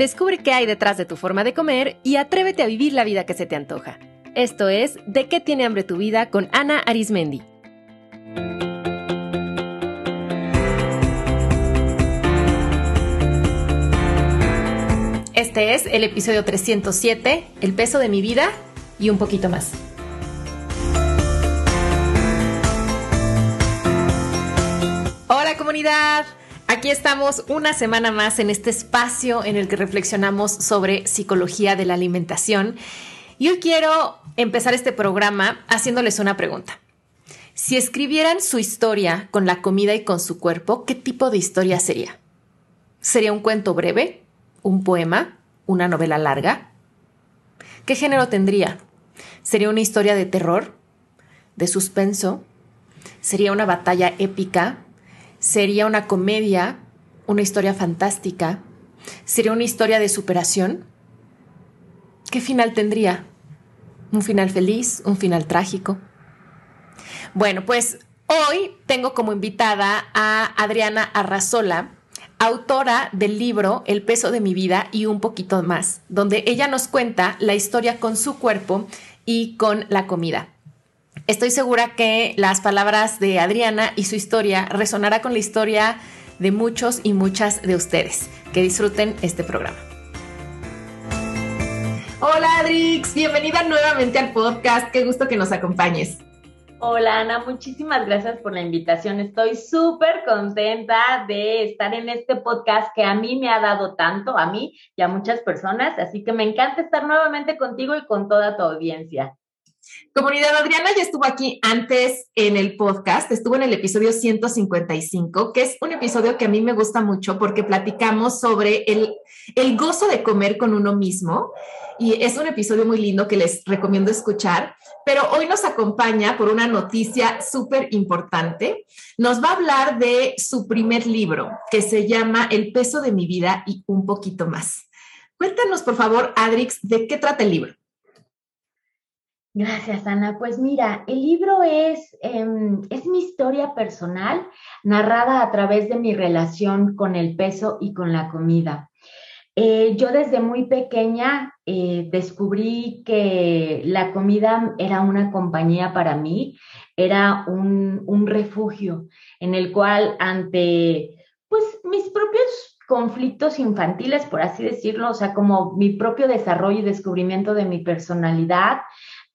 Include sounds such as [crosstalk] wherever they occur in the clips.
Descubre qué hay detrás de tu forma de comer y atrévete a vivir la vida que se te antoja. Esto es De qué tiene hambre tu vida con Ana Arismendi. Este es el episodio 307, El peso de mi vida y un poquito más. Hola comunidad, aquí estamos una semana más en este espacio en el que reflexionamos sobre psicología de la alimentación y hoy quiero empezar este programa haciéndoles una pregunta. Si escribieran su historia con la comida y con su cuerpo, ¿qué tipo de historia sería? ¿Sería un cuento breve? ¿Un poema? ¿Una novela larga? ¿Qué género tendría? ¿Sería una historia de terror? ¿De suspenso? ¿Sería una batalla épica? ¿Sería una comedia? ¿Una historia fantástica? ¿Sería una historia de superación? ¿Qué final tendría? ¿Un final feliz? ¿Un final trágico? Bueno, pues hoy tengo como invitada a Adriana Arrazola, autora del libro El peso de mi vida y un poquito más, donde ella nos cuenta la historia con su cuerpo y con la comida. Estoy segura que las palabras de Adriana y su historia resonará con la historia de muchos y muchas de ustedes. Que disfruten este programa. Hola Adrix, bienvenida nuevamente al podcast. Qué gusto que nos acompañes. Hola Ana, muchísimas gracias por la invitación. Estoy súper contenta de estar en este podcast que a mí me ha dado tanto, a mí y a muchas personas. Así que me encanta estar nuevamente contigo y con toda tu audiencia. Comunidad Adriana ya estuvo aquí antes en el podcast, estuvo en el episodio 155, que es un episodio que a mí me gusta mucho porque platicamos sobre el, el gozo de comer con uno mismo y es un episodio muy lindo que les recomiendo escuchar, pero hoy nos acompaña por una noticia súper importante. Nos va a hablar de su primer libro que se llama El peso de mi vida y un poquito más. Cuéntanos, por favor, Adrix, de qué trata el libro. Gracias, Ana. Pues mira, el libro es, em, es mi historia personal narrada a través de mi relación con el peso y con la comida. Eh, yo desde muy pequeña eh, descubrí que la comida era una compañía para mí, era un, un refugio en el cual ante pues mis propios conflictos infantiles, por así decirlo, o sea, como mi propio desarrollo y descubrimiento de mi personalidad,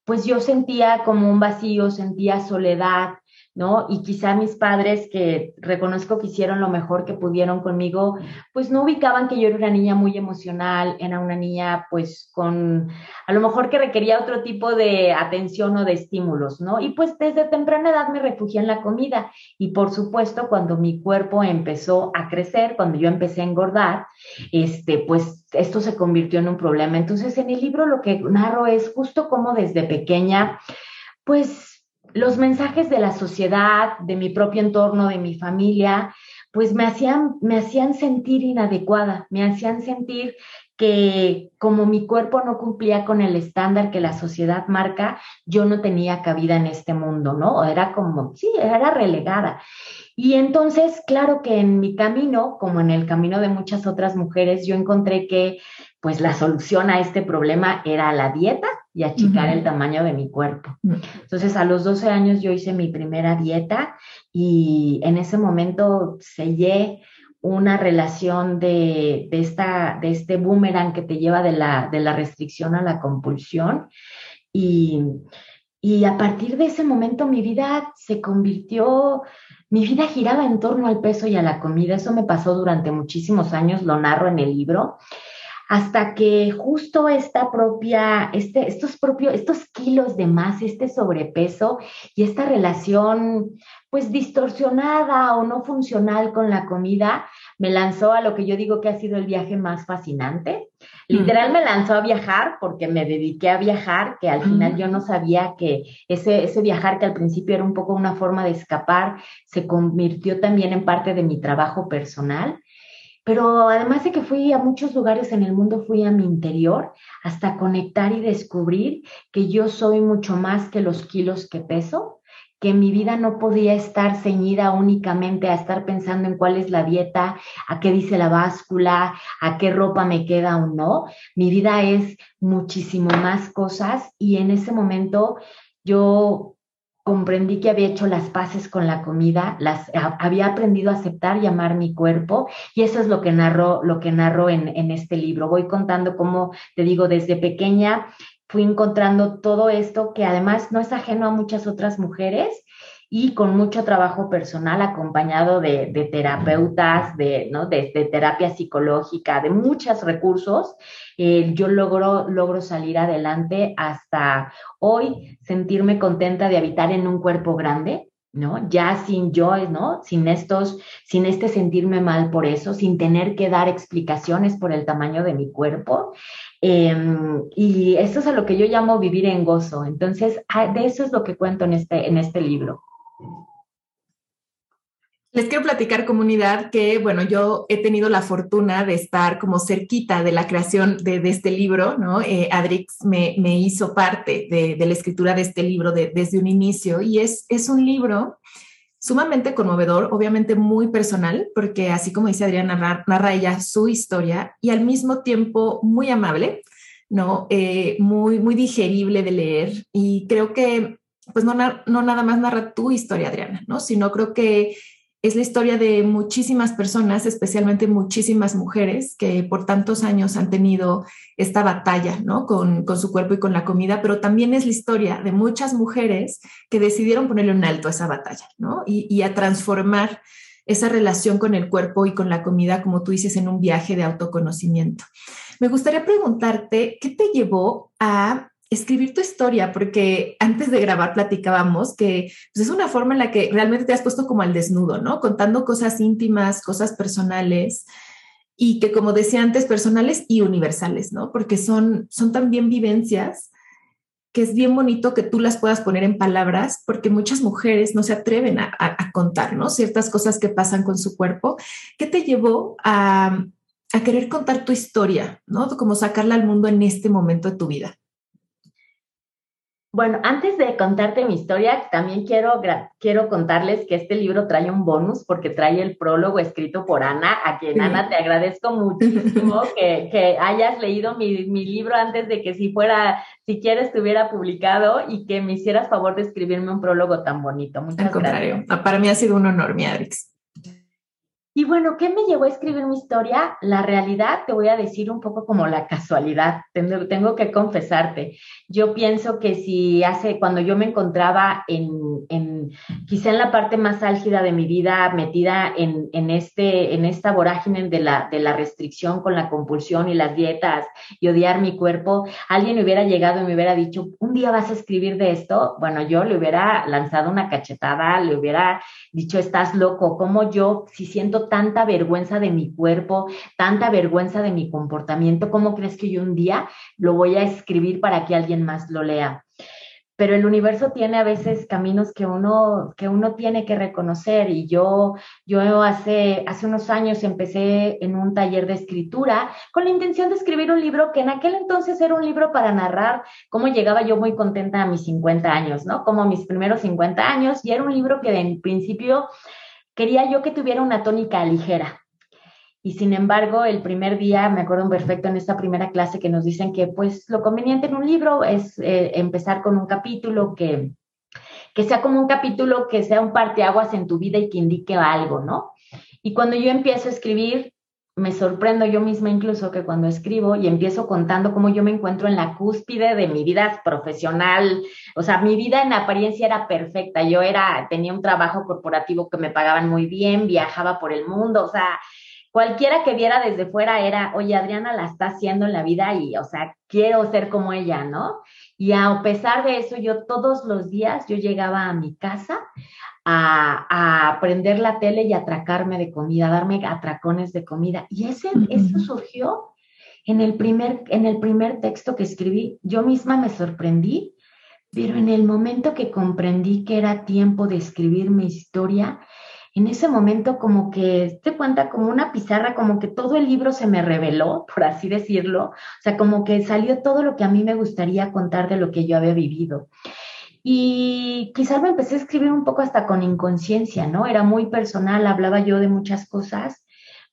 pues yo sentía como un vacío, sentía soledad, ¿no? Y quizá mis padres, que reconozco que hicieron lo mejor que pudieron conmigo, pues no ubicaban que yo era una niña muy emocional, era una niña pues con, a lo mejor que requería otro tipo de atención o de estímulos, ¿no? Y pues desde temprana edad me refugié en la comida y por supuesto cuando mi cuerpo empezó a crecer, cuando yo empecé a engordar, este, pues esto se convirtió en un problema. Entonces en el libro lo que narro es justo como desde pequeña, pues los mensajes de la sociedad, de mi propio entorno, de mi familia, pues me hacían, me hacían sentir inadecuada, me hacían sentir que como mi cuerpo no cumplía con el estándar que la sociedad marca, yo no tenía cabida en este mundo, ¿no? Era como, sí, era relegada. Y entonces, claro que en mi camino, como en el camino de muchas otras mujeres, yo encontré que pues la solución a este problema era la dieta y achicar el tamaño de mi cuerpo. Entonces, a los 12 años yo hice mi primera dieta y en ese momento sellé una relación de, esta, de este boomerang que te lleva de la, de la restricción a la compulsión. Y, y a partir de ese momento mi vida se convirtió, mi vida giraba en torno al peso y a la comida. Eso me pasó durante muchísimos años, lo narro en el libro hasta que justo esta propia, este, estos propios, estos kilos de más, este sobrepeso y esta relación pues distorsionada o no funcional con la comida, me lanzó a lo que yo digo que ha sido el viaje más fascinante. Literal me lanzó a viajar porque me dediqué a viajar, que al final yo no sabía que ese, ese viajar que al principio era un poco una forma de escapar, se convirtió también en parte de mi trabajo personal. Pero además de que fui a muchos lugares en el mundo, fui a mi interior hasta conectar y descubrir que yo soy mucho más que los kilos que peso, que mi vida no podía estar ceñida únicamente a estar pensando en cuál es la dieta, a qué dice la báscula, a qué ropa me queda o no. Mi vida es muchísimo más cosas y en ese momento yo comprendí que había hecho las paces con la comida, las, había aprendido a aceptar y amar mi cuerpo y eso es lo que narro, lo que narro en, en este libro. Voy contando cómo, te digo, desde pequeña fui encontrando todo esto que además no es ajeno a muchas otras mujeres y con mucho trabajo personal acompañado de, terapeutas, de, ¿no? de, terapia psicológica, de muchos recursos, eh, yo logro, logro salir adelante hasta hoy, sentirme contenta de habitar en un cuerpo grande, ¿no? Ya sin yo, ¿no? Sin estos, sin este sentirme mal por eso, sin tener que dar explicaciones por el tamaño de mi cuerpo. Em, y eso es a lo que yo llamo vivir en gozo. Entonces, ah, de eso es lo que cuento en este, en este libro. Les quiero platicar, comunidad, que, bueno, yo he tenido la fortuna de estar como cerquita de la creación de, este libro, ¿no? Eh, Adrix me, hizo parte de, la escritura de este libro desde un inicio y es, es un libro sumamente conmovedor, obviamente muy personal, porque así como dice Adriana, narra, ella su historia y al mismo tiempo muy amable, ¿no? Eh, muy, muy digerible de leer y creo que pues no, nada más narra tu historia, Adriana, ¿no? Sino creo que es la historia de muchísimas personas, especialmente muchísimas mujeres que por tantos años han tenido esta batalla, ¿no? Con, su cuerpo y con la comida, pero también es la historia de muchas mujeres que decidieron ponerle un alto a esa batalla, ¿no? Y, y a transformar esa relación con el cuerpo y con la comida, como tú dices, en un viaje de autoconocimiento. Me gustaría preguntarte, ¿qué te llevó a escribir tu historia, porque antes de grabar platicábamos que pues, es una forma en la que realmente te has puesto como al desnudo, ¿no? Contando cosas íntimas, cosas personales y que como decía antes, personales y universales, ¿no? Porque son, son también vivencias que es bien bonito que tú las puedas poner en palabras, porque muchas mujeres no se atreven a, a contar, ¿no? Ciertas cosas que pasan con su cuerpo. ¿Qué te llevó a, a querer contar tu historia, ¿no? Como sacarla al mundo en este momento de tu vida. Bueno, antes de contarte mi historia, también quiero, quiero contarles que este libro trae un bonus porque trae el prólogo escrito por Ana, a quien Ana te agradezco muchísimo [laughs] que, que, hayas leído mi, mi, libro antes de que si fuera, si quieres, estuviera publicado y que me hicieras favor de escribirme un prólogo tan bonito. Muchas Al contrario, para mí ha sido un honor, mi Adrix. Y bueno, ¿qué me llevó a escribir mi historia? La realidad, te voy a decir un poco como la casualidad, tengo, tengo que confesarte. Yo pienso que si hace, cuando yo me encontraba en, en quizá en la parte más álgida de mi vida, metida en, en, este, en esta vorágine de la, de la restricción con la compulsión y las dietas y odiar mi cuerpo, alguien hubiera llegado y me hubiera dicho, un día vas a escribir de esto, bueno, yo le hubiera lanzado una cachetada, le hubiera dicho, estás loco, como yo, si siento tanta vergüenza de mi cuerpo, tanta vergüenza de mi comportamiento, ¿cómo crees que yo un día lo voy a escribir para que alguien más lo lea? pero el universo tiene a veces caminos que uno, que uno tiene que reconocer y yo, yo hace, hace unos años empecé en un taller de escritura con la intención de escribir un libro que en aquel entonces era un libro para narrar cómo llegaba yo muy contenta a mis 50 años, ¿no? Como mis primeros 50 años y era un libro que en principio quería yo que tuviera una tónica ligera, y sin embargo, el primer día, me acuerdo perfecto en esta primera clase que nos dicen que pues lo conveniente en un libro es eh, empezar con un capítulo que, que sea como un capítulo que sea un parteaguas en tu vida y que indique algo, ¿no? Y cuando yo empiezo a escribir, me sorprendo yo misma incluso que cuando escribo y empiezo contando cómo yo me encuentro en la cúspide de mi vida profesional, o sea, mi vida en apariencia era perfecta, yo era, tenía un trabajo corporativo que me pagaban muy bien, viajaba por el mundo, o sea, cualquiera que viera desde fuera era, oye, Adriana la está haciendo en la vida y, o sea, quiero ser como ella, ¿no? Y a pesar de eso, yo todos los días, yo llegaba a mi casa a, a prender la tele y atracarme de comida, darme atracones de comida. Y ese, eso surgió en el, primer, en el primer texto que escribí. Yo misma me sorprendí, pero en el momento que comprendí que era tiempo de escribir mi historia, en ese momento como que te cuenta como una pizarra, como que todo el libro se me reveló, [laughs] por así decirlo, o sea, como que salió todo lo que a mí me gustaría contar de lo que yo había vivido. Y quizás me empecé a escribir un poco hasta con inconsciencia, ¿no? Era muy personal, hablaba yo de muchas cosas,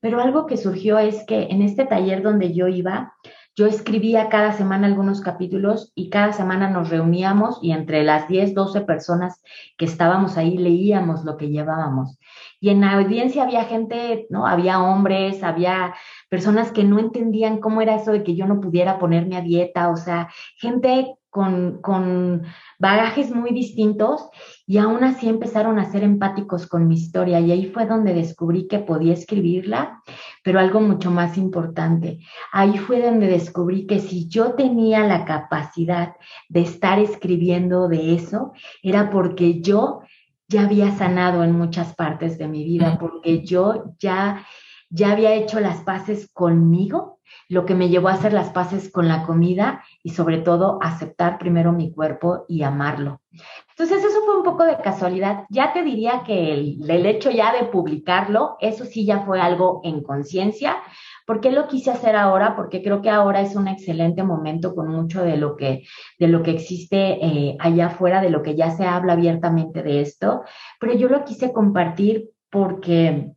pero algo que surgió es que en este taller donde yo iba, yo escribía cada semana algunos capítulos y cada semana nos reuníamos y entre las 10, 12 personas que estábamos ahí leíamos lo que llevábamos. Y en la audiencia había gente, ¿no? Había hombres, había personas que no entendían cómo era eso de que yo no pudiera ponerme a dieta, o sea, gente con, con bagajes muy distintos y aún así empezaron a ser empáticos con mi historia. Y ahí fue donde descubrí que podía escribirla, pero algo mucho más importante, ahí fue donde descubrí que si yo tenía la capacidad de estar escribiendo de eso, era porque yo ya había sanado en muchas partes de mi vida, porque yo ya ya había hecho las paces conmigo lo que me llevó a hacer las paces con la comida y sobre todo aceptar primero mi cuerpo y amarlo. Entonces eso fue un poco de casualidad. Ya te diría que el, hecho ya de publicarlo, eso sí ya fue algo en conciencia. ¿Por qué lo quise hacer ahora? Porque creo que ahora es un excelente momento con mucho de lo que, de lo que existe eh, allá afuera, de lo que ya se habla abiertamente de esto. Pero yo lo quise compartir porque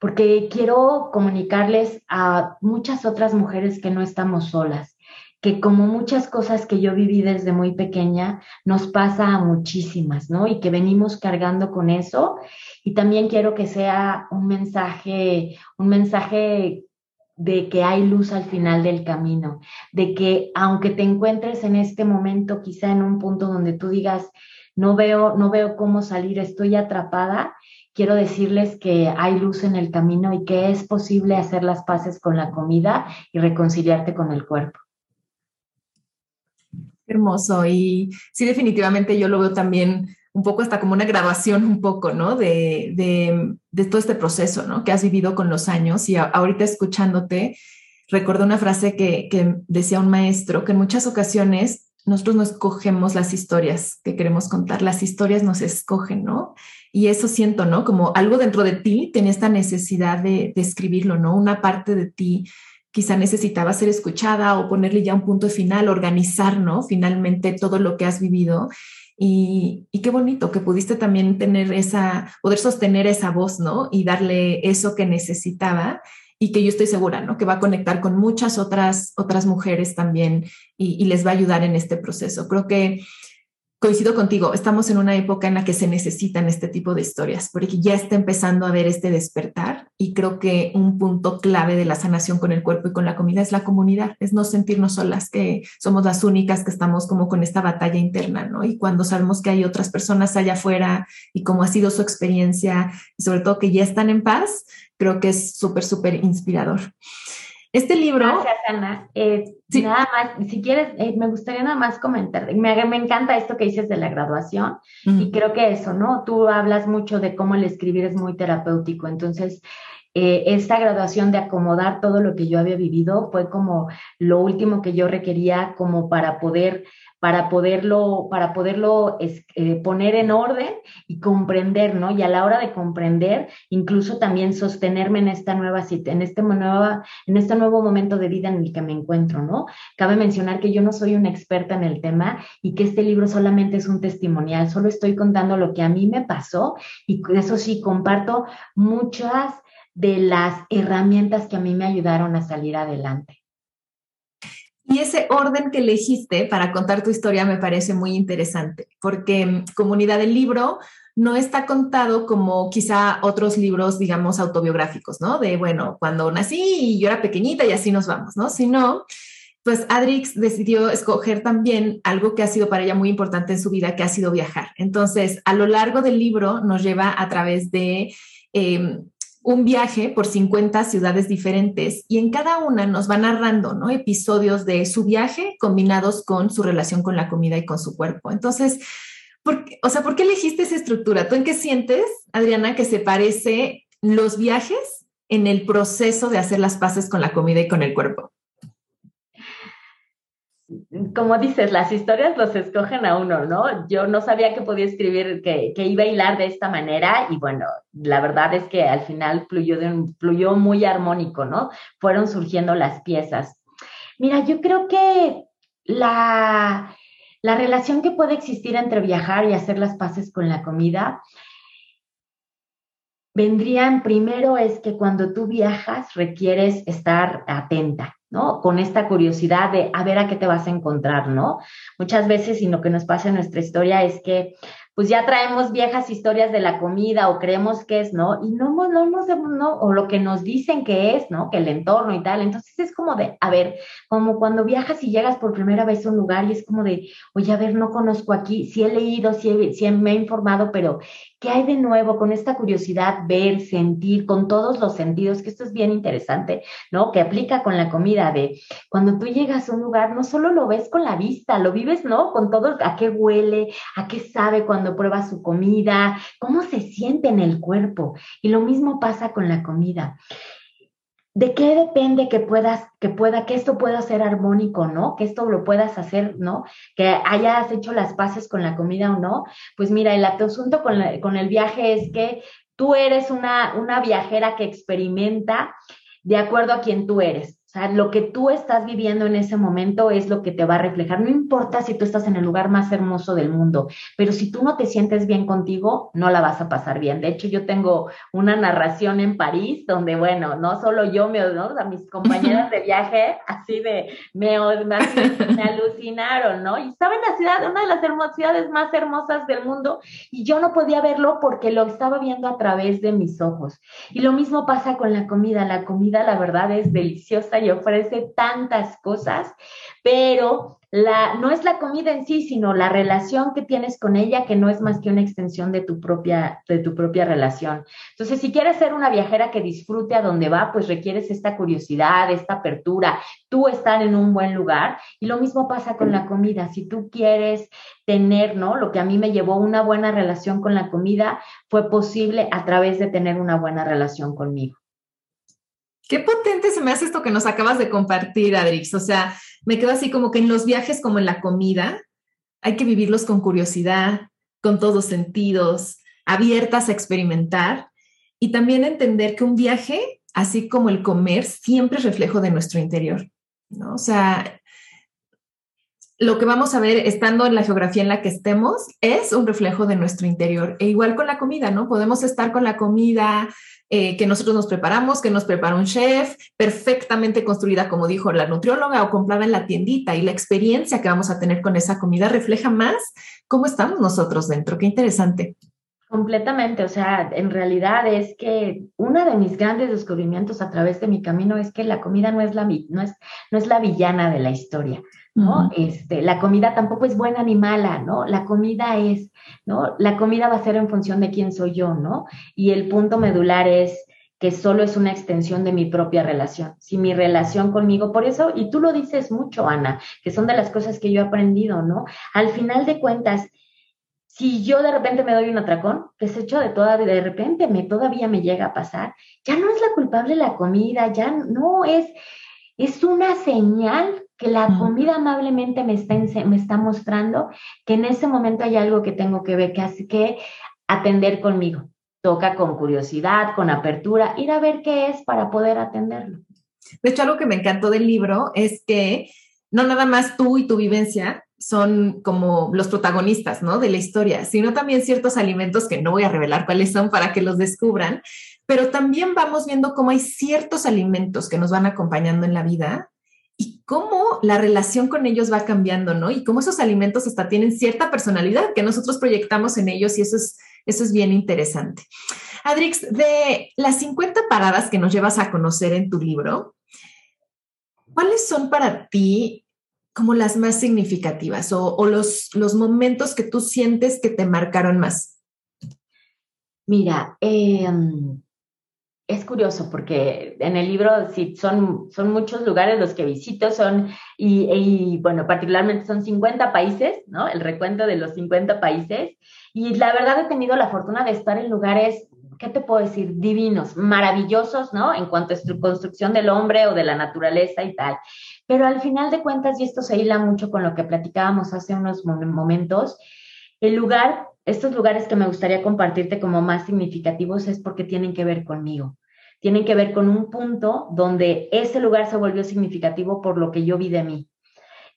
porque quiero comunicarles a muchas otras mujeres que no estamos solas, que como muchas cosas que yo viví desde muy pequeña, nos pasa a muchísimas, ¿no? Y que venimos cargando con eso. Y también quiero que sea un mensaje, un mensaje de que hay luz al final del camino, de que aunque te encuentres en este momento quizá en un punto donde tú digas, no veo, no veo cómo salir, estoy atrapada, quiero decirles que hay luz en el camino y que es posible hacer las paces con la comida y reconciliarte con el cuerpo. Hermoso. Y sí, definitivamente yo lo veo también un poco hasta como una grabación un poco, ¿no? De, de, todo este proceso, ¿no? Que has vivido con los años y ahorita escuchándote, recuerdo una frase que, que decía un maestro, que en muchas ocasiones nosotros no escogemos las historias que queremos contar, las historias nos escogen, ¿no? Y eso siento, ¿no? Como algo dentro de ti tiene esta necesidad de, escribirlo, ¿no? Una parte de ti quizá necesitaba ser escuchada o ponerle ya un punto final, organizar, ¿no? Finalmente todo lo que has vivido. Y, y, qué bonito que pudiste también tener esa, poder sostener esa voz, ¿no? Y darle eso que necesitaba y que yo estoy segura, ¿no? Que va a conectar con muchas otras, otras mujeres también y, y les va a ayudar en este proceso. Creo que coincido contigo, estamos en una época en la que se necesitan este tipo de historias, porque ya está empezando a ver este despertar y creo que un punto clave de la sanación con el cuerpo y con la comida es la comunidad, es no sentirnos solas, que somos las únicas que estamos como con esta batalla interna, ¿no? Y cuando sabemos que hay otras personas allá afuera y cómo ha sido su experiencia y sobre todo que ya están en paz, creo que es súper, súper inspirador. Este libro. Gracias, Ana. Eh, nada más, si quieres, eh, me gustaría nada más comentar. Me, me, encanta esto que dices de la graduación y creo que eso, ¿no? Tú hablas mucho de cómo el escribir es muy terapéutico. Entonces, eh, esta graduación de acomodar todo lo que yo había vivido fue como lo último que yo requería como para poder para poderlo, para poderlo eh, poner en orden y comprender, ¿no? Y a la hora de comprender, incluso también sostenerme en esta nueva en este nueva, en este nuevo momento de vida en el que me encuentro, ¿no? Cabe mencionar que yo no soy una experta en el tema y que este libro solamente es un testimonial, solo estoy contando lo que a mí me pasó y eso sí comparto muchas de las herramientas que a mí me ayudaron a salir adelante. Y ese orden que elegiste para contar tu historia me parece muy interesante, porque mm, Comunidad del Libro no está contado como quizá otros libros, digamos, autobiográficos, ¿no? De, bueno, cuando nací y yo era pequeñita y así nos vamos, ¿no? Sino, pues Adrix decidió escoger también algo que ha sido para ella muy importante en su vida, que ha sido viajar. Entonces, a lo largo del libro nos lleva a través de... Eh, un viaje por 50 ciudades diferentes y en cada una nos va narrando episodios de su viaje combinados con su relación con la comida y con su cuerpo. Entonces, ¿por qué, o sea, ¿por qué elegiste esa estructura? ¿Tú en qué sientes, Adriana, que se parece los viajes en el proceso de hacer las paces con la comida y con el cuerpo? Como dices, las historias los escogen a uno, ¿no? Yo no sabía que podía escribir, que, iba a hilar de esta manera y bueno, la verdad es que al final fluyó, de un, muy armónico, ¿no? Fueron surgiendo las piezas. Mira, yo creo que la, la relación que puede existir entre viajar y hacer las paces con la comida vendrían primero es que cuando tú viajas requieres estar atenta, ¿no? Con esta curiosidad de a ver a qué te vas a encontrar, ¿no? Muchas veces, y lo que nos pasa en nuestra historia es que pues ya traemos viejas historias de la comida o creemos que es, ¿no? Y no, no, no, no, o lo que nos dicen que es, ¿no? Que el entorno y tal. Entonces es como de, a ver, como cuando viajas y llegas por primera vez a un lugar y es como de, oye, a ver, no conozco aquí, sí he leído, sí, sí me he informado, pero ¿qué hay de nuevo con esta curiosidad, ver, sentir, con todos los sentidos? Que esto es bien interesante, ¿no? Que aplica con la comida, de cuando tú llegas a un lugar, no solo lo ves con la vista, lo vives, ¿no? Con todo, a qué huele, a qué sabe cuando prueba su comida, cómo se siente en el cuerpo. Y lo mismo pasa con la comida. ¿De qué depende que puedas, que pueda, que esto pueda ser armónico, ¿no? Que esto lo puedas hacer, ¿no? Que hayas hecho las paces con la comida o no. Pues mira, el asunto con, con el viaje es que tú eres una, una viajera que experimenta de acuerdo a quien tú eres sea, lo que tú estás viviendo en ese momento es lo que te va a reflejar. No importa si tú estás en el lugar más hermoso del mundo, pero si tú no te sientes bien contigo, no la vas a pasar bien. De hecho, yo tengo una narración en París donde, bueno, no solo yo, me, ¿no? a mis [laughs] compañeras de viaje, así de, me, me, alucinaron, ¿no? Y estaba en la ciudad, una de las ciudades más hermosas del mundo, y yo no podía verlo porque lo estaba viendo a través de mis ojos. Y lo mismo pasa con la comida. La comida, la verdad, es deliciosa y ofrece tantas cosas, pero la, no es la comida en sí, sino la relación que tienes con ella, que no es más que una extensión de tu propia, de tu propia relación. Entonces, si quieres ser una viajera que disfrute a donde va, pues requieres esta curiosidad, esta apertura, tú estar en un buen lugar. Y lo mismo pasa con la comida. Si tú quieres tener, ¿no? Lo que a mí me llevó una buena relación con la comida fue posible a través de tener una buena relación conmigo. Qué potente se me hace esto que nos acabas de compartir, Adrix. O sea, me quedo así como que en los viajes como en la comida, hay que vivirlos con curiosidad, con todos sentidos, abiertas a experimentar y también entender que un viaje, así como el comer, siempre es reflejo de nuestro interior, ¿no? O sea, lo que vamos a ver estando en la geografía en la que estemos es un reflejo de nuestro interior. E igual con la comida, ¿no? Podemos estar con la comida eh, que nosotros nos preparamos, que nos prepara un chef, perfectamente construida, como dijo la nutrióloga, o comprada en la tiendita. Y la experiencia que vamos a tener con esa comida refleja más cómo estamos nosotros dentro. Qué interesante. Completamente, o sea, en realidad es que uno de mis grandes descubrimientos a través de mi camino es que la comida no es la, no es, no es la villana de la historia. ¿No? Este, la comida tampoco es buena ni mala, ¿no? La comida es, ¿no? La comida va a ser en función de quién soy yo, ¿no? Y el punto medular es que solo es una extensión de mi propia relación. Si mi relación conmigo, por eso, y tú lo dices mucho, Ana, que son de las cosas que yo he aprendido, ¿no? Al final de cuentas, si yo de repente me doy un atracón, que se hecho de toda, de repente me todavía me llega a pasar, ya no es la culpable la comida, ya no es, es una señal que la comida amablemente me está, me está mostrando que en ese momento hay algo que tengo que ver, que hace que atender conmigo. Toca con curiosidad, con apertura, ir a ver qué es para poder atenderlo. De hecho, algo que me encantó del libro es que no nada más tú y tu vivencia son como los protagonistas, ¿no? De la historia, sino también ciertos alimentos que no voy a revelar cuáles son para que los descubran, pero también vamos viendo cómo hay ciertos alimentos que nos van acompañando en la vida y cómo la relación con ellos va cambiando, ¿no? Y cómo esos alimentos hasta tienen cierta personalidad que nosotros proyectamos en ellos y eso es, eso es bien interesante. Adrix, de las 50 paradas que nos llevas a conocer en tu libro, ¿cuáles son para ti como las más significativas o, los, los momentos que tú sientes que te marcaron más? Mira, eh, es curioso porque en el libro sí son, son muchos lugares los que visito, son, y, bueno, particularmente son 50 países, ¿no? El recuento de los 50 países. Y la verdad he tenido la fortuna de estar en lugares, ¿qué te puedo decir? Divinos, maravillosos, ¿no? En cuanto a construcción del hombre o de la naturaleza y tal. Pero al final de cuentas, y esto se hila mucho con lo que platicábamos hace unos momentos, el lugar estos lugares que me gustaría compartirte como más significativos es porque tienen que ver conmigo. Tienen que ver con un punto donde ese lugar se volvió significativo por lo que yo vi de mí.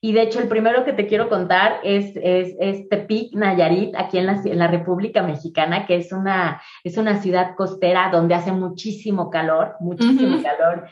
Y de hecho, el primero que te quiero contar es, es, es Tepic, Nayarit, aquí en la, en la, República Mexicana, que es una, es una ciudad costera donde hace muchísimo calor, muchísimo calor.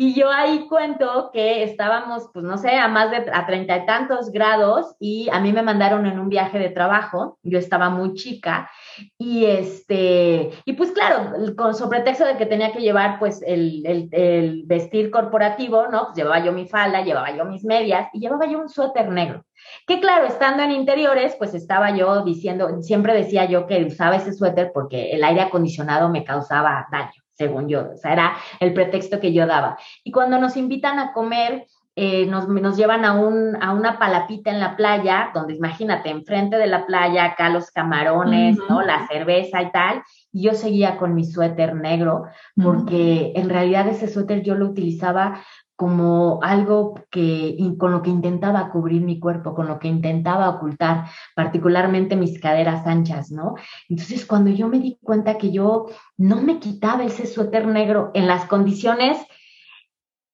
Y yo ahí cuento que estábamos, pues no sé, a más de a treinta y tantos grados y a mí me mandaron en un viaje de trabajo. Yo estaba muy chica y este, y pues claro, con sobre pretexto de que tenía que llevar pues el, el, el vestir corporativo, ¿no? Pues llevaba yo mi falda, llevaba yo mis medias y llevaba yo un suéter negro. Que claro, estando en interiores, pues estaba yo diciendo, siempre decía yo que usaba ese suéter porque el aire acondicionado me causaba daño según yo. O sea, era el pretexto que yo daba. Y cuando nos invitan a comer, eh, nos, nos, llevan a, un, a una palapita en la playa, donde imagínate, enfrente de la playa, acá los camarones, ¿no? La cerveza y tal. Y yo seguía con mi suéter negro, porque en realidad ese suéter yo lo utilizaba como algo que con lo que intentaba cubrir mi cuerpo, con lo que intentaba ocultar, particularmente mis caderas anchas, ¿no? Entonces, cuando yo me di cuenta que yo no me quitaba ese suéter negro en las condiciones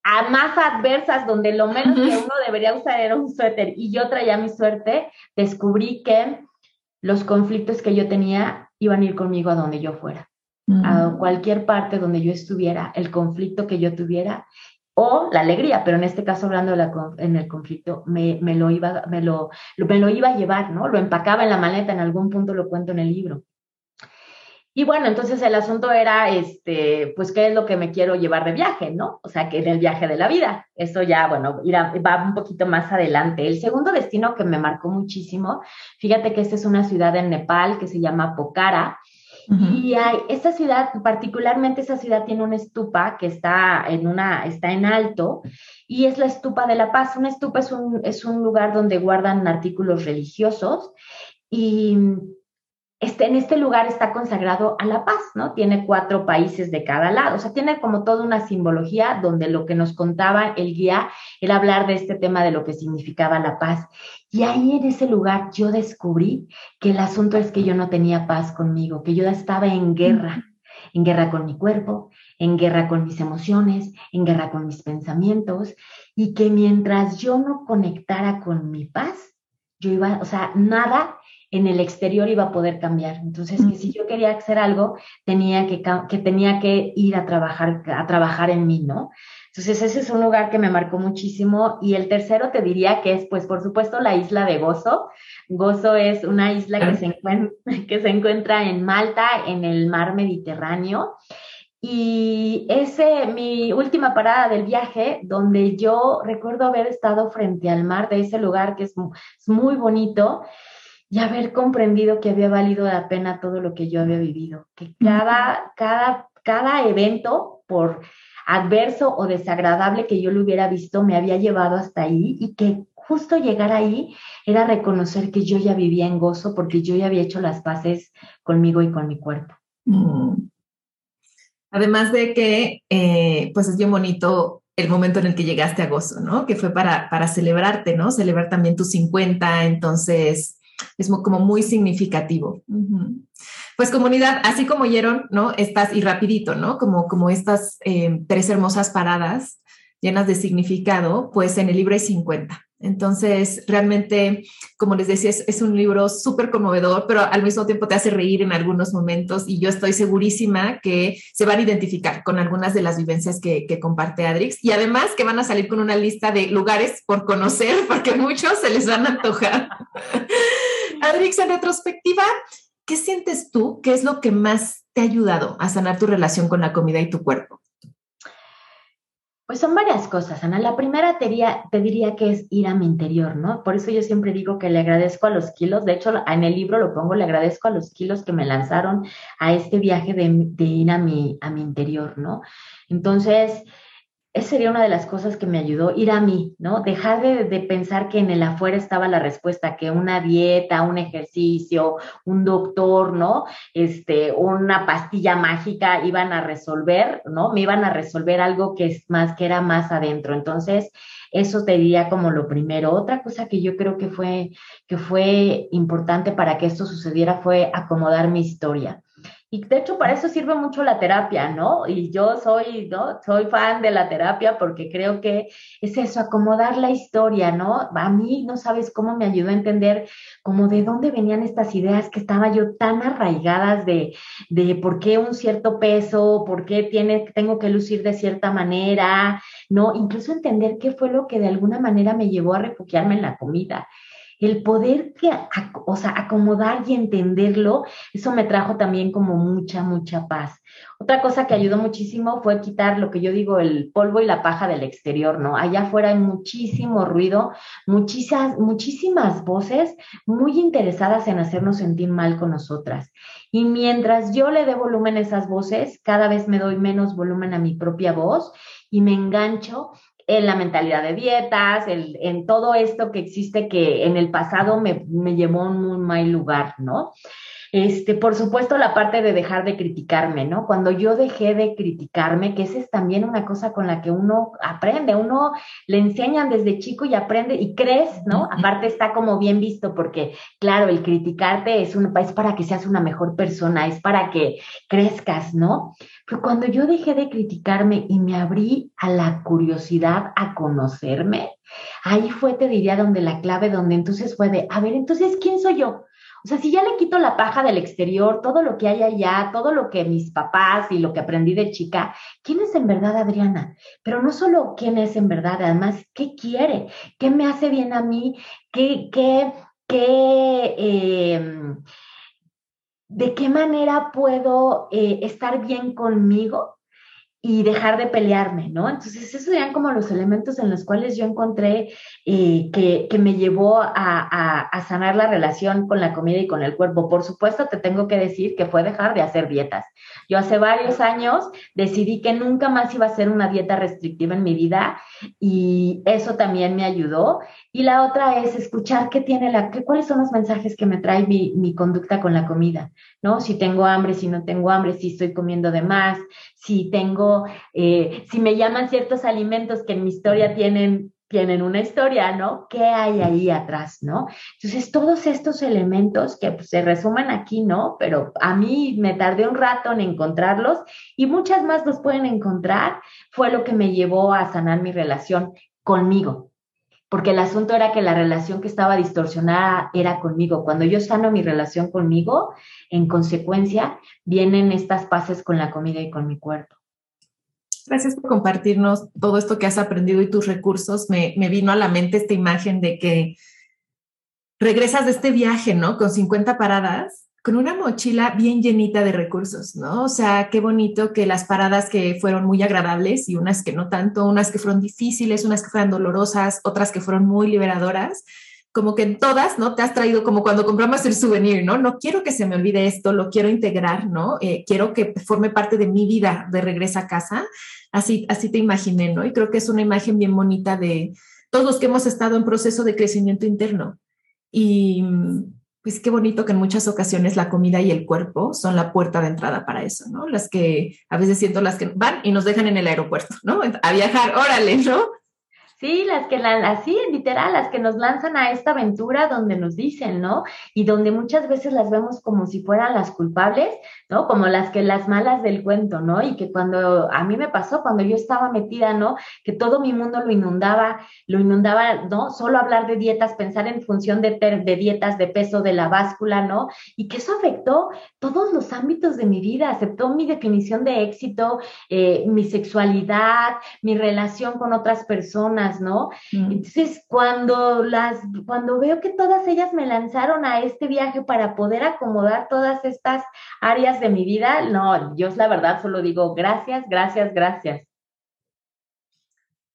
a más adversas, donde lo menos que uno debería usar era un suéter, y yo traía mi suerte, descubrí que los conflictos que yo tenía iban a ir conmigo a donde yo fuera. A cualquier parte donde yo estuviera, el conflicto que yo tuviera o la alegría, pero en este caso hablando de la, en el conflicto, me, me, lo iba, me, lo, me lo iba a llevar, ¿no? Lo empacaba en la maleta, en algún punto lo cuento en el libro. Y bueno, entonces el asunto era, este, pues, ¿qué es lo que me quiero llevar de viaje, no? O sea, que en el viaje de la vida. Eso ya, bueno, va un poquito más adelante. El segundo destino que me marcó muchísimo, fíjate que esta es una ciudad en Nepal que se llama Pokhara, y hay, esta ciudad, particularmente esa ciudad tiene una estupa que está en, una, está en alto y es la estupa de la paz. Una estupa es un, es un lugar donde guardan artículos religiosos y este, en este lugar está consagrado a la paz, ¿no? Tiene cuatro países de cada lado, o sea, tiene como toda una simbología donde lo que nos contaba el guía era hablar de este tema de lo que significaba la paz. Y ahí en ese lugar yo descubrí que el asunto es que yo no tenía paz conmigo, que yo estaba en guerra, en guerra con mi cuerpo, en guerra con mis emociones, en guerra con mis pensamientos, y que mientras yo no conectara con mi paz, yo iba, o sea, nada en el exterior iba a poder cambiar. Entonces, que si yo quería hacer algo, tenía que, que tenía que ir a trabajar, a trabajar en mí, ¿no? Entonces, ese es un lugar que me marcó muchísimo. Y el tercero te diría que es, pues, por supuesto, la isla de Gozo. Gozo es una isla que se, [laughs] que se encuentra en Malta, en el mar Mediterráneo. Y ese, mi última parada del viaje, donde yo recuerdo haber estado frente al mar de ese lugar que es, es muy bonito y haber comprendido que había valido la pena todo lo que yo había vivido, que cada, cada, cada evento, por adverso o desagradable que yo lo hubiera visto, me había llevado hasta ahí y que justo llegar ahí era reconocer que yo ya vivía en gozo porque yo ya había hecho las paces conmigo y con mi cuerpo. Mm. Además de que, eh, pues es bien bonito el momento en el que llegaste a gozo, ¿no? Que fue para, para celebrarte, ¿no? Celebrar también tus 50, entonces es como muy significativo. Pues comunidad, así como oyeron, ¿no? Estas, y rapidito, ¿no? Como, como estas eh, tres hermosas paradas llenas de significado, pues en el libro hay 50. Entonces, realmente, como les decía, es, un libro súper conmovedor, pero al mismo tiempo te hace reír en algunos momentos y yo estoy segurísima que se van a identificar con algunas de las vivencias que, que comparte Adrix y además que van a salir con una lista de lugares por conocer [laughs] porque muchos se les van a antojar. [laughs] Adrix, en retrospectiva, ¿qué sientes tú? ¿Qué es lo que más te ha ayudado a sanar tu relación con la comida y tu cuerpo? Pues son varias cosas, Ana. La primera te diría, que es ir a mi interior, ¿no? Por eso yo siempre digo que le agradezco a los kilos. De hecho, en el libro lo pongo, le agradezco a los kilos que me lanzaron a este viaje de, de ir a mi, a mi interior, ¿no? Entonces, esa sería una de las cosas que me ayudó, ir a mí, ¿no? Dejar de, pensar que en el afuera estaba la respuesta, que una dieta, un ejercicio, un doctor, ¿no? Este, una pastilla mágica iban a resolver, ¿no? Me iban a resolver algo que es más, que era más adentro. Entonces, eso te diría como lo primero. Otra cosa que yo creo que fue, que fue importante para que esto sucediera fue acomodar mi historia. Y de hecho para eso sirve mucho la terapia, ¿no? Y yo soy, ¿no? Soy fan de la terapia porque creo que es eso, acomodar la historia, ¿no? A mí no sabes cómo me ayudó a entender como de dónde venían estas ideas que estaba yo tan arraigadas de, de por qué un cierto peso, por qué tiene, tengo que lucir de cierta manera, ¿no? Incluso entender qué fue lo que de alguna manera me llevó a refugiarme en la comida el poder que, o sea, acomodar y entenderlo, eso me trajo también como mucha, mucha paz. Otra cosa que ayudó muchísimo fue quitar lo que yo digo, el polvo y la paja del exterior, ¿no? Allá afuera hay muchísimo ruido, muchísimas, muchísimas voces muy interesadas en hacernos sentir mal con nosotras. Y mientras yo le dé volumen a esas voces, cada vez me doy menos volumen a mi propia voz y me engancho en la mentalidad de dietas, en todo esto que existe que en el pasado me, me llevó a un muy mal lugar, ¿no? Este, por supuesto, la parte de dejar de criticarme, ¿no? Cuando yo dejé de criticarme, que esa es también una cosa con la que uno aprende, uno le enseñan desde chico y aprende y crees, ¿no? Aparte está como bien visto porque, claro, el criticarte es, un, es para que seas una mejor persona, es para que crezcas, ¿no? Pero cuando yo dejé de criticarme y me abrí a la curiosidad, a conocerme, ahí fue, te diría, donde la clave, donde entonces fue de, a ver, entonces, ¿quién soy yo? O sea, si ya le quito la paja del exterior, todo lo que hay allá, todo lo que mis papás y lo que aprendí de chica, ¿quién es en verdad Adriana? Pero no solo quién es en verdad, además, ¿qué quiere? ¿Qué me hace bien a mí? ¿Qué, qué, em, de qué manera puedo eh, estar bien conmigo? Y dejar de pelearme, ¿no? Entonces, esos eran como los elementos en los cuales yo encontré eh, que, que, me llevó a, a, sanar la relación con la comida y con el cuerpo. Por supuesto, te tengo que decir que fue dejar de hacer dietas. Yo hace varios años decidí que nunca más iba a hacer una dieta restrictiva en mi vida y eso también me ayudó. Y la otra es escuchar qué tiene la, qué, cuáles son los mensajes que me trae mi, mi conducta con la comida, ¿no? Si tengo hambre, si no tengo hambre, si estoy comiendo de más, si tengo, eh, si me llaman ciertos alimentos que en mi historia tienen tienen una historia, ¿no? ¿Qué hay ahí atrás, no? Entonces, todos estos elementos que pues, se resumen aquí, ¿no? Pero a mí me tardé un rato en encontrarlos y muchas más los pueden encontrar, fue lo que me llevó a sanar mi relación conmigo. Porque el asunto era que la relación que estaba distorsionada era conmigo. Cuando yo sano mi relación conmigo, en consecuencia, vienen estas paces con la comida y con mi cuerpo. Gracias por compartirnos todo esto que has aprendido y tus recursos. Me, me, vino a la mente esta imagen de que regresas de este viaje, ¿no? Con 50 paradas, con una mochila bien llenita de recursos, ¿no? O sea, qué bonito que las paradas que fueron muy agradables y unas que no tanto, unas que fueron difíciles, unas que fueron dolorosas, otras que fueron muy liberadoras, como que en todas, ¿no? Te has traído como cuando compramos el souvenir, ¿no? No quiero que se me olvide esto, lo quiero integrar, ¿no? Eh, quiero que forme parte de mi vida de regreso a casa. Así, así te imaginé, ¿no? Y creo que es una imagen bien bonita de todos los que hemos estado en proceso de crecimiento interno. Y pues qué bonito que en muchas ocasiones la comida y el cuerpo son la puerta de entrada para eso, ¿no? Las que a veces siento las que van y nos dejan en el aeropuerto, ¿no? A viajar, órale, ¿no? Sí, las que la, así, literal, las que nos lanzan a esta aventura donde nos dicen, ¿no? Y donde muchas veces las vemos como si fueran las culpables, ¿no? Como las que las malas del cuento, ¿no? Y que cuando a mí me pasó, cuando yo estaba metida, ¿no? Que todo mi mundo lo inundaba, lo inundaba, ¿no? Solo hablar de dietas, pensar en función de, de dietas, de peso, de la báscula, ¿no? Y que eso afectó todos los ámbitos de mi vida, aceptó mi definición de éxito, eh, mi sexualidad, mi relación con otras personas, ¿no? Mm. Entonces, cuando las, cuando veo que todas ellas me lanzaron a este viaje para poder acomodar todas estas áreas de mi vida, no, yo la verdad solo digo gracias, gracias, gracias.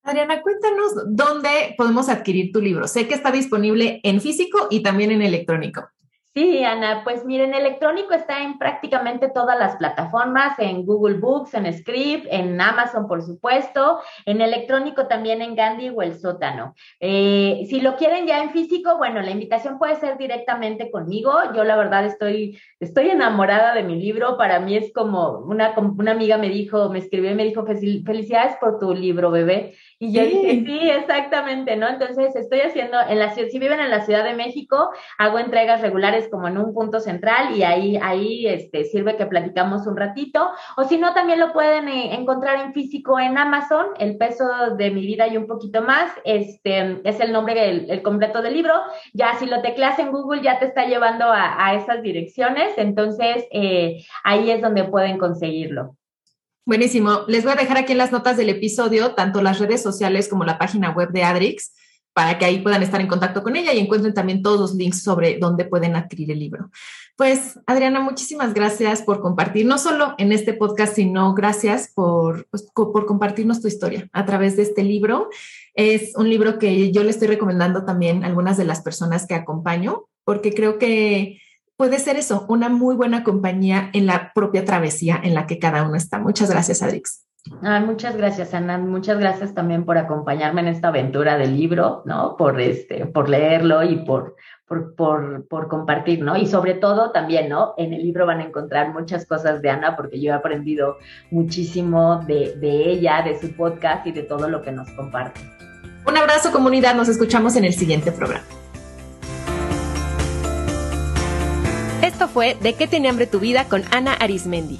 Adriana, cuéntanos dónde podemos adquirir tu libro. Sé que está disponible en físico y también en electrónico. Sí, Ana, pues miren, electrónico está en prácticamente todas las plataformas, en Google Books, en Script, en Amazon, por supuesto, en electrónico también en Gandhi o el sótano. Eh, si lo quieren ya en físico, bueno, la invitación puede ser directamente conmigo. Yo la verdad estoy, estoy enamorada de mi libro. Para mí es como una, una amiga me dijo, me escribió y me dijo, felicidades por tu libro, bebé. Y yo dije, sí, exactamente, ¿no? Entonces estoy haciendo, en la si viven en la Ciudad de México, hago entregas regulares como en un punto central y ahí, ahí este, sirve que platicamos un ratito. O si no, también lo pueden eh, encontrar en físico en Amazon, El peso de mi vida y un poquito más. Este es el nombre, el, completo del libro. Ya si lo tecleas en Google ya te está llevando a, esas direcciones. Entonces, eh, ahí es donde pueden conseguirlo. Buenísimo. Les voy a dejar aquí en las notas del episodio tanto las redes sociales como la página web de Adrix para que ahí puedan estar en contacto con ella y encuentren también todos los links sobre dónde pueden adquirir el libro. Pues, Adriana, muchísimas gracias por compartir, no solo en este podcast, sino gracias por, pues, por compartirnos tu historia a través de este libro. Es un libro que yo le estoy recomendando también a algunas de las personas que acompaño, porque creo que puede ser eso, una muy buena compañía en la propia travesía en la que cada uno está. Muchas gracias, Adrix muchas gracias, Ana. Muchas gracias también por acompañarme en esta aventura del libro, ¿no? Por este, por leerlo y por, por, por, por, compartir, ¿no? Y sobre todo también, ¿no? En el libro van a encontrar muchas cosas de Ana, porque yo he aprendido muchísimo de, de ella, de su podcast y de todo lo que nos comparte. Un abrazo, comunidad. Nos escuchamos en el siguiente programa. Esto fue De qué tiene hambre tu vida con Ana Arismendi.